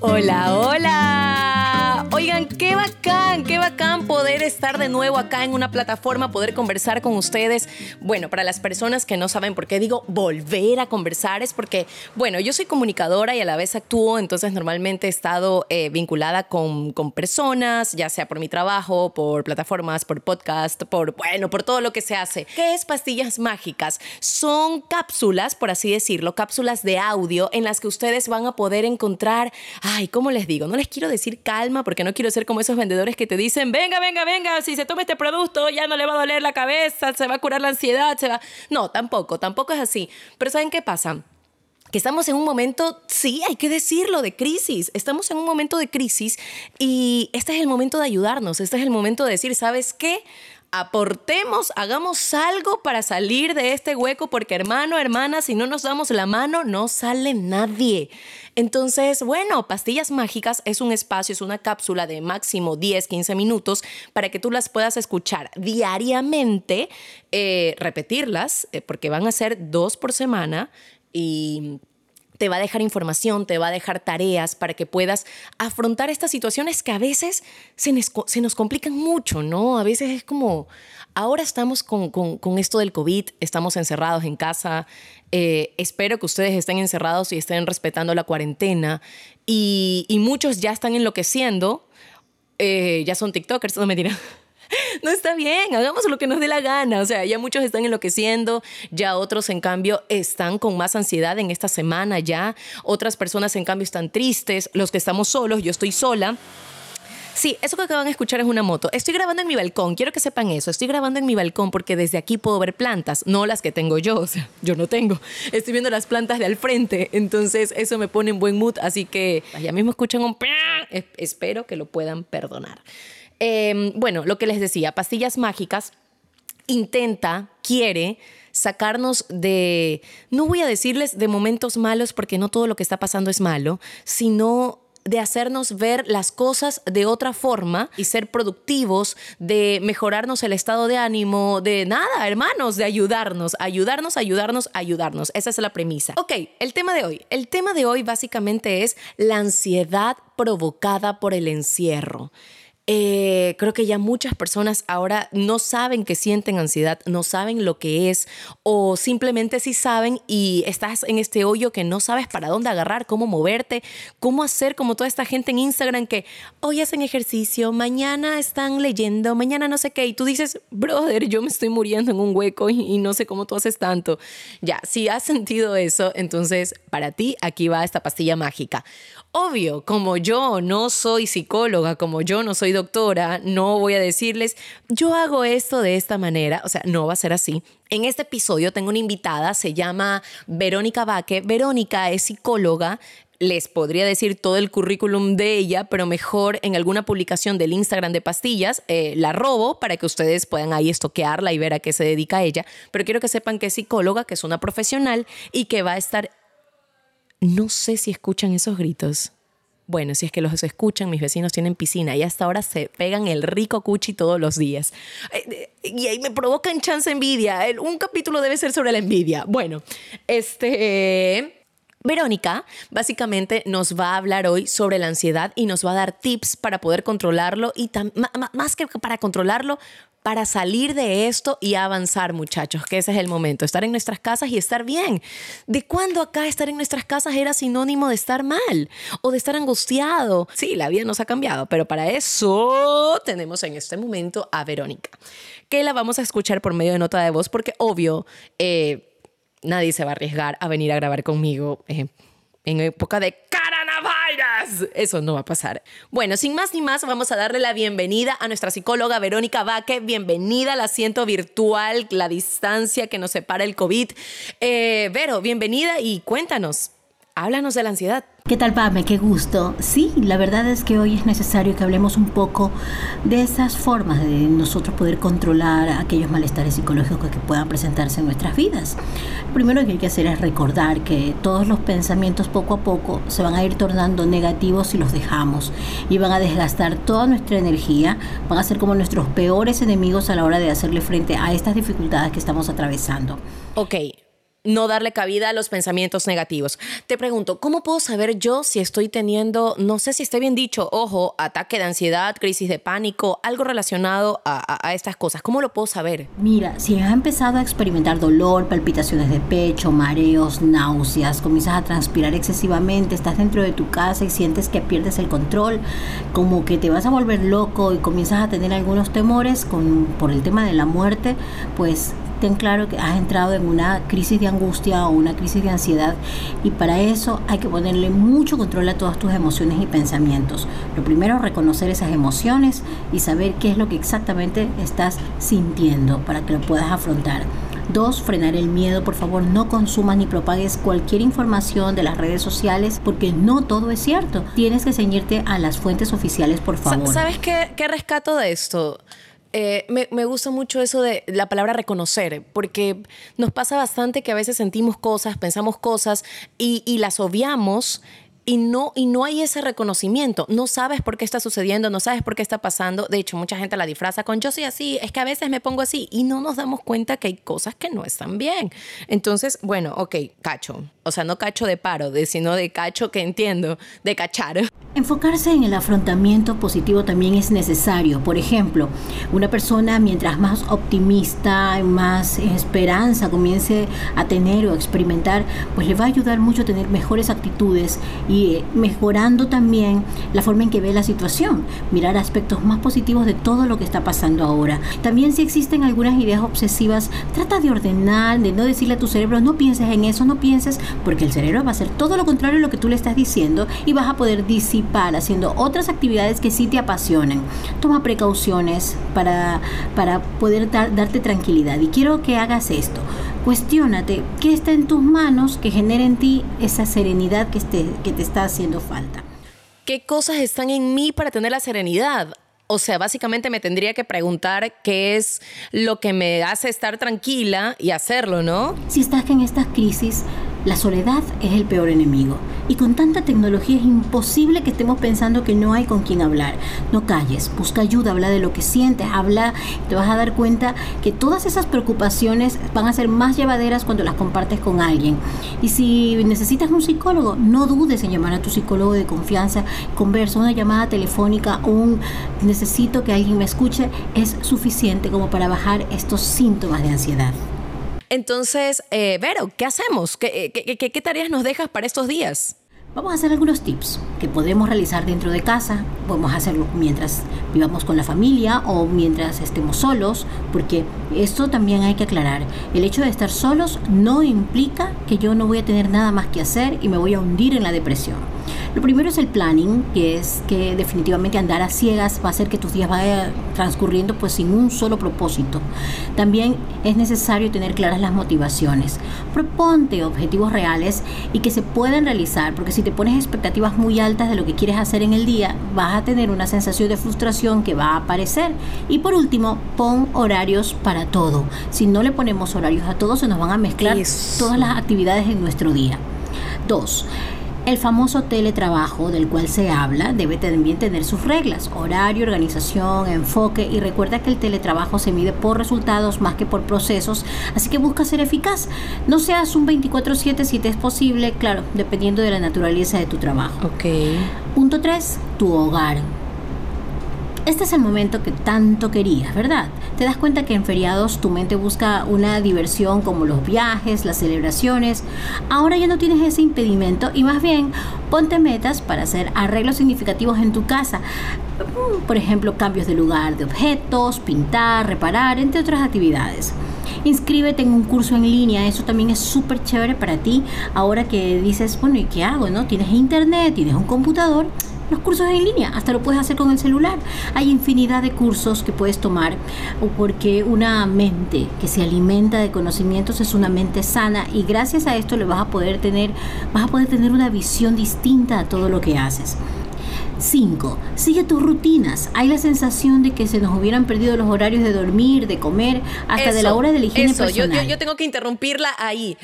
Hola, hola. De nuevo acá en una plataforma, poder conversar con ustedes. Bueno, para las personas que no saben por qué digo volver a conversar, es porque, bueno, yo soy comunicadora y a la vez actúo, entonces normalmente he estado eh, vinculada con, con personas, ya sea por mi trabajo, por plataformas, por podcast, por, bueno, por todo lo que se hace. ¿Qué es Pastillas Mágicas? Son cápsulas, por así decirlo, cápsulas de audio en las que ustedes van a poder encontrar, ay, ¿cómo les digo? No les quiero decir calma porque no quiero ser como esos vendedores que te dicen, venga, venga, venga, si se toma este producto ya no le va a doler la cabeza, se va a curar la ansiedad, se va... No, tampoco, tampoco es así. Pero ¿saben qué pasa? que estamos en un momento, sí, hay que decirlo, de crisis. Estamos en un momento de crisis y este es el momento de ayudarnos, este es el momento de decir, ¿sabes qué? Aportemos, hagamos algo para salir de este hueco, porque hermano, hermana, si no nos damos la mano, no sale nadie. Entonces, bueno, Pastillas Mágicas es un espacio, es una cápsula de máximo 10, 15 minutos para que tú las puedas escuchar diariamente, eh, repetirlas, eh, porque van a ser dos por semana y te va a dejar información, te va a dejar tareas para que puedas afrontar estas situaciones que a veces se nos, complican mucho, ¿no? A veces es como, ahora estamos con, esto del COVID, estamos encerrados en casa, eh, espero que ustedes estén encerrados y estén respetando la cuarentena y, muchos ya están enloqueciendo, eh, ya son TikTokers, no me dirán no está bien, hagamos lo que nos dé la gana. O sea, ya muchos están enloqueciendo, ya otros en cambio están con más ansiedad en esta semana ya, otras personas en cambio están tristes, los que estamos solos, yo estoy sola. Sí, eso que acaban de escuchar es una moto. Estoy grabando en mi balcón, quiero que sepan eso. Estoy grabando en mi balcón porque desde aquí puedo ver plantas, no las que tengo yo, o sea, yo no tengo. Estoy viendo las plantas de al frente, entonces eso me pone en buen mood, así que ya mismo escuchan un... Espero que lo puedan perdonar. Em, bueno, lo que les decía, pastillas mágicas intenta, quiere sacarnos de, no voy a decirles de momentos malos porque no todo lo que está pasando es malo, sino de hacernos ver las cosas de otra forma y ser productivos, de mejorarnos el estado de ánimo, de nada, hermanos, de ayudarnos, ayudarnos, ayudarnos, ayudarnos. Esa es la premisa. Ok, el tema de hoy. El tema de hoy básicamente es la ansiedad provocada por el encierro. Eh, creo que ya muchas personas ahora no saben que sienten ansiedad, no saben lo que es o simplemente sí saben y estás en este hoyo que no sabes para dónde agarrar, cómo moverte, cómo hacer como toda esta gente en Instagram que hoy hacen ejercicio, mañana están leyendo, mañana no sé qué y tú dices, brother, yo me estoy muriendo en un hueco y, y no sé cómo tú haces tanto. Ya, si has sentido eso, entonces para ti aquí va esta pastilla mágica. Obvio, como yo no soy psicóloga, como yo no soy doctora, no voy a decirles, yo hago esto de esta manera, o sea, no va a ser así. En este episodio tengo una invitada, se llama Verónica Vaque. Verónica es psicóloga, les podría decir todo el currículum de ella, pero mejor en alguna publicación del Instagram de pastillas, eh, la robo para que ustedes puedan ahí estoquearla y ver a qué se dedica ella. Pero quiero que sepan que es psicóloga, que es una profesional y que va a estar no sé si escuchan esos gritos. Bueno, si es que los escuchan, mis vecinos tienen piscina y hasta ahora se pegan el rico cuchi todos los días. Eh, y ahí me provocan chance envidia. Un capítulo debe ser sobre la envidia. Bueno, este... Verónica básicamente nos va a hablar hoy sobre la ansiedad y nos va a dar tips para poder controlarlo y más que para controlarlo, para salir de esto y avanzar, muchachos, que ese es el momento, estar en nuestras casas y estar bien. ¿De cuándo acá estar en nuestras casas era sinónimo de estar mal o de estar angustiado? Sí, la vida nos ha cambiado, pero para eso tenemos en este momento a Verónica, que la vamos a escuchar por medio de nota de voz, porque obvio, eh, nadie se va a arriesgar a venir a grabar conmigo eh, en época de eso no va a pasar. Bueno, sin más ni más, vamos a darle la bienvenida a nuestra psicóloga Verónica Vaque. Bienvenida al asiento virtual, la distancia que nos separa el COVID. Eh, Vero, bienvenida y cuéntanos. Háblanos de la ansiedad. ¿Qué tal, Pame? Qué gusto. Sí, la verdad es que hoy es necesario que hablemos un poco de esas formas de nosotros poder controlar aquellos malestares psicológicos que puedan presentarse en nuestras vidas. Lo primero que hay que hacer es recordar que todos los pensamientos poco a poco se van a ir tornando negativos si los dejamos y van a desgastar toda nuestra energía, van a ser como nuestros peores enemigos a la hora de hacerle frente a estas dificultades que estamos atravesando. Ok, no darle cabida a los pensamientos negativos. Te pregunto, ¿cómo puedo saber yo si estoy teniendo, no sé si esté bien dicho, ojo, ataque de ansiedad, crisis de pánico, algo relacionado a, estas cosas? ¿Cómo lo puedo saber? Mira, si has empezado a experimentar dolor, palpitaciones de pecho, mareos, náuseas, comienzas a transpirar excesivamente, estás dentro de tu casa y sientes que pierdes el control, como que te vas a volver loco y comienzas a tener algunos temores con, por el tema de la muerte, pues ten claro que has entrado en una crisis de angustia o una crisis de ansiedad y para eso hay que ponerle mucho control a todas tus emociones y pensamientos. Lo primero, reconocer esas emociones y saber qué es lo que exactamente estás sintiendo para que lo puedas afrontar. Dos, frenar el miedo. Por favor, no consumas ni propagues cualquier información de las redes sociales porque no todo es cierto. Tienes que ceñirte a las fuentes oficiales, por favor. ¿Sabes qué, qué rescato de esto? Eh, me, gusta mucho eso de la palabra reconocer, porque nos pasa bastante que a veces sentimos cosas, pensamos cosas y, y las obviamos y no, y no hay ese reconocimiento. No sabes por qué está sucediendo, no sabes por qué está pasando. De hecho, mucha gente la disfraza con yo soy así, es que a veces me pongo así y no nos damos cuenta que hay cosas que no están bien. Entonces, bueno, ok, cacho. O sea, no cacho de paro, sino de cacho que entiendo, de cachar. Enfocarse en el afrontamiento positivo también es necesario. Por ejemplo, una persona mientras más optimista, más esperanza comience a tener o a experimentar, pues le va a ayudar mucho a tener mejores actitudes y eh, mejorando también la forma en que ve la situación, mirar aspectos más positivos de todo lo que está pasando ahora. También si existen algunas ideas obsesivas, trata de ordenar, de no decirle a tu cerebro, no pienses en eso, no pienses, porque el cerebro va a hacer todo lo contrario a lo que tú le estás diciendo y vas a poder disipar haciendo otras actividades que sí te apasionen. Toma precauciones para, para poder darte tranquilidad y quiero que hagas esto. Cuestiónate qué está en tus manos que genere en ti esa serenidad que, que te está haciendo falta. ¿Qué cosas están en mí para tener la serenidad? O sea, básicamente me tendría que preguntar qué es lo que me hace estar tranquila y hacerlo, ¿no? Si estás en estas crisis, la soledad es el peor enemigo. Y con tanta tecnología es imposible que estemos pensando que no hay con quien hablar. No calles, busca ayuda, habla de lo que sientes, habla, te vas a dar cuenta que todas esas preocupaciones van a ser más llevaderas cuando las compartes con alguien. Y si necesitas un psicólogo, no dudes en llamar a tu psicólogo de confianza, conversa, una llamada telefónica, un necesito que alguien me escuche, es suficiente como para bajar estos síntomas de ansiedad. Entonces, eh, Vero, ¿qué hacemos? ¿Qué, qué, tareas nos dejas para estos días? Vamos a hacer algunos tips que podemos realizar dentro de casa. Podemos hacerlo mientras vivamos con la familia o mientras estemos solos, porque esto también hay que aclarar. El hecho de estar solos no implica que yo no voy a tener nada más que hacer y me voy a hundir en la depresión. Lo primero es el planning, que es que definitivamente andar a ciegas va a hacer que tus días vayan transcurriendo pues sin un solo propósito. También es necesario tener claras las motivaciones. Proponte objetivos reales y que se puedan realizar, porque si te pones expectativas muy altas de lo que quieres hacer en el día, vas a tener una sensación de frustración que va a aparecer. Y por último, pon horarios para todo. Si no le ponemos horarios a todo, se nos van a mezclar todas las actividades en nuestro día. Dos, el famoso teletrabajo del cual se habla debe también tener sus reglas, horario, organización, enfoque y recuerda que el teletrabajo se mide por resultados más que por procesos, así que busca ser eficaz. No seas un 24/7 si te es posible, claro, dependiendo de la naturaleza de tu trabajo. Ok. Punto 3. Tu hogar. Este es el momento que tanto querías, ¿verdad? Te das cuenta que en feriados tu mente busca una diversión como los viajes, las celebraciones. Ahora ya no tienes ese impedimento y más bien ponte metas para hacer arreglos significativos en tu casa. Mm, por ejemplo, cambios de lugar de objetos, pintar, reparar, entre otras actividades. Inscríbete en un curso en línea, eso también es súper chévere para ti. Ahora que dices, bueno, ¿y qué hago? ¿No? Tienes internet, tienes un computador, los cursos en línea, hasta lo puedes hacer con el celular. Hay infinidad de cursos que puedes tomar porque una mente que se alimenta de conocimientos es una mente sana y gracias a esto le vas a poder tener vas a poder tener una visión distinta a todo lo que haces. 5. Sigue tus rutinas. Hay la sensación de que se nos hubieran perdido los horarios de dormir, de comer, hasta de la hora de la higiene eso, personal. Yo, yo, yo tengo que interrumpirla ahí.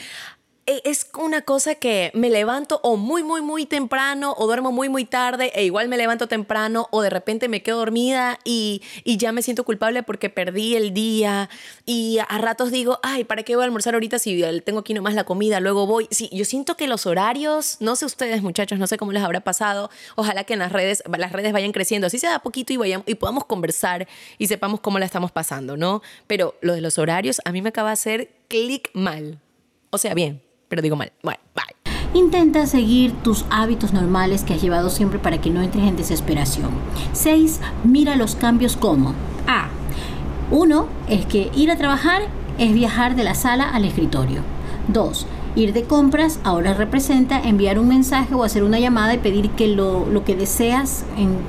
E, es una cosa que me levanto o muy, muy, muy temprano o duermo muy, muy tarde e igual me levanto temprano o de repente me quedo dormida y, y ya me siento culpable porque perdí el día y a ratos digo, ay, ¿para qué voy a almorzar ahorita si tengo aquí nomás la comida? Luego voy. Sí, yo siento que los horarios, no sé ustedes muchachos, no sé cómo les habrá pasado, ojalá que en las redes, las redes vayan creciendo, así se da poquito y, vayamos, y podamos conversar y sepamos cómo la estamos pasando, ¿no? Pero lo de los horarios a mí me acaba de hacer clic mal. O sea, bien, pero digo mal. Bueno, bye. Intenta seguir tus hábitos normales que has llevado siempre para que no entres en desesperación. 6. Mira los cambios como A. Uno es que ir a trabajar es viajar de la sala al escritorio. 2. Ir de compras ahora representa enviar un mensaje o hacer una llamada y pedir que lo, lo que deseas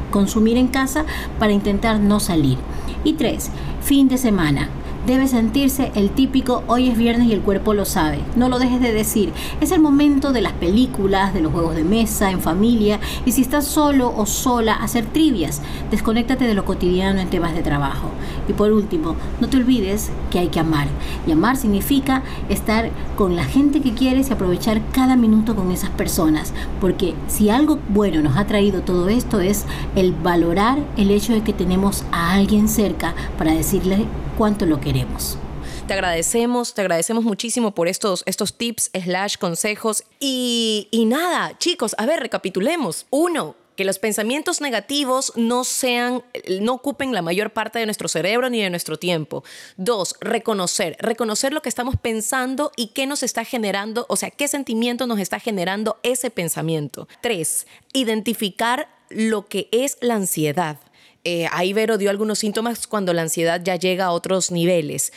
consumir en casa para intentar no salir. Y 3. Fin de semana debe sentirse el típico hoy es viernes y el cuerpo lo sabe. No lo dejes de decir. Es el momento de las películas, de los juegos de mesa, en familia y si estás solo o sola, hacer trivias. Desconéctate de lo cotidiano en temas de trabajo. Y por último, no te olvides que hay que amar. Y amar significa estar con la gente que quieres y aprovechar cada minuto con esas personas. Porque si algo bueno nos ha traído todo esto es el valorar el hecho de que tenemos a alguien cerca para decirle cuánto lo queremos. Te agradecemos, te agradecemos muchísimo por estos, estos tips, slash, consejos. Y, y nada, chicos, a ver, recapitulemos. Uno, que los pensamientos negativos no sean, no ocupen la mayor parte de nuestro cerebro ni de nuestro tiempo. Dos, reconocer, reconocer lo que estamos pensando y qué nos está generando, o sea, qué sentimiento nos está generando ese pensamiento. Tres, identificar lo que es la ansiedad. Eh, ahí Vero dio algunos síntomas cuando la ansiedad ya llega a otros niveles.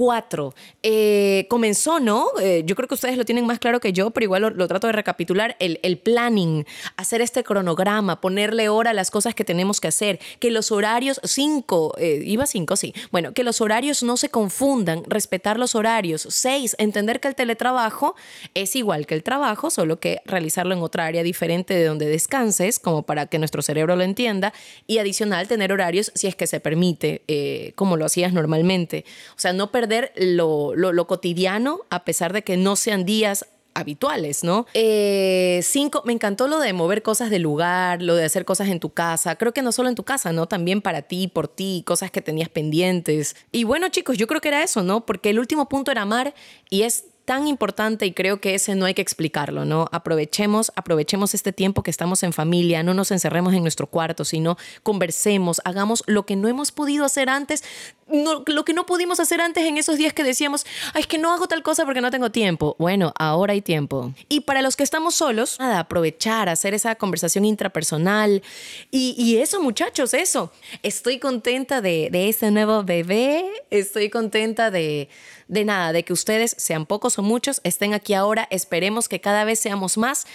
Cuatro, eh, comenzó, ¿no? Eh, yo creo que ustedes lo tienen más claro que yo, pero igual lo, trato de recapitular, el, el, planning, hacer este cronograma, ponerle hora a las cosas que tenemos que hacer, que los horarios, cinco, eh, iba cinco, sí, bueno, que los horarios no se confundan, respetar los horarios. Seis, entender que el teletrabajo es igual que el trabajo, solo que realizarlo en otra área diferente de donde descanses, como para que nuestro cerebro lo entienda, y adicional tener horarios si es que se permite, como lo hacías normalmente. O sea, no perder lo, cotidiano a pesar de que no sean días habituales, ¿no? Eh, cinco, me encantó lo de mover cosas del lugar, lo de hacer cosas en tu casa. Creo que no solo en tu casa, ¿no? También para ti, por ti, cosas que tenías pendientes. Y bueno, chicos, yo creo que era eso, ¿no? Porque el último punto era amar y es tan importante y creo que ese no hay que explicarlo, ¿no? Aprovechemos, aprovechemos este tiempo que estamos en familia, no nos encerremos en nuestro cuarto, sino conversemos, hagamos lo que no hemos podido hacer antes, lo que no pudimos hacer antes en esos días que decíamos, Ay, es que no hago tal cosa porque no tengo tiempo. Bueno, ahora hay tiempo. Y para los que estamos solos, nada, aprovechar, hacer esa conversación intrapersonal. Y, y eso, muchachos, eso. Estoy contenta de, de este nuevo bebé, estoy contenta de, de nada, de que ustedes, sean pocos o muchos, estén aquí ahora. Esperemos que cada vez seamos más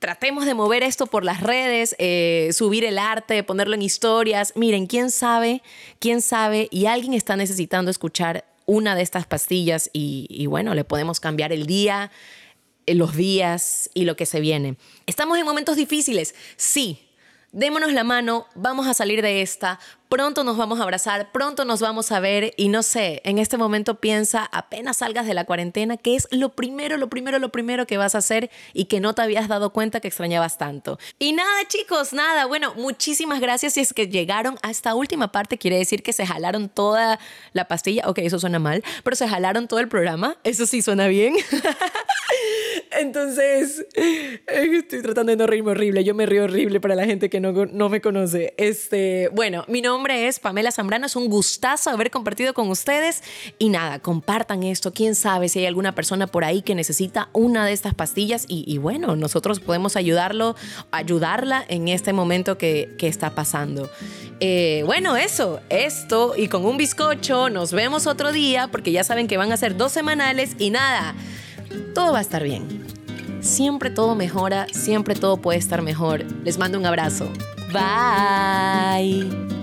tratemos de mover esto por las redes, eh, subir el arte, ponerlo en historias. Miren, quién sabe, quién sabe, y alguien está necesitando escuchar una de estas pastillas y, bueno, le podemos cambiar el día, eh, los días y lo que se viene. Estamos en momentos difíciles, sí. Démonos la mano, vamos a salir de esta, pronto nos vamos a abrazar, pronto nos vamos a ver. Y no sé, en este momento piensa, apenas salgas de la cuarentena, ¿qué es lo primero, lo primero, lo primero que vas a hacer y que no te habías dado cuenta que extrañabas tanto. Y nada, chicos, nada, bueno, muchísimas gracias. Si es que llegaron a esta última parte, quiere decir que se jalaron toda la pastilla, ok, eso suena mal, pero se jalaron todo el programa, eso sí suena bien. Entonces, estoy tratando de no reírme horrible, yo me río horrible para la gente que no, no me conoce. Este, bueno, mi nombre es Pamela Zambrano. Es un gustazo haber compartido con ustedes. Y nada, compartan esto. Quién sabe si hay alguna persona por ahí que necesita una de estas pastillas. Y, bueno, nosotros podemos ayudarlo, ayudarla en este momento que, está pasando. Eh, bueno, eso, esto. Y con un bizcocho, nos vemos otro día porque ya saben que van a ser dos semanales. Y nada, todo va a estar bien. Siempre todo mejora, siempre todo puede estar mejor. Les mando un abrazo. Bye.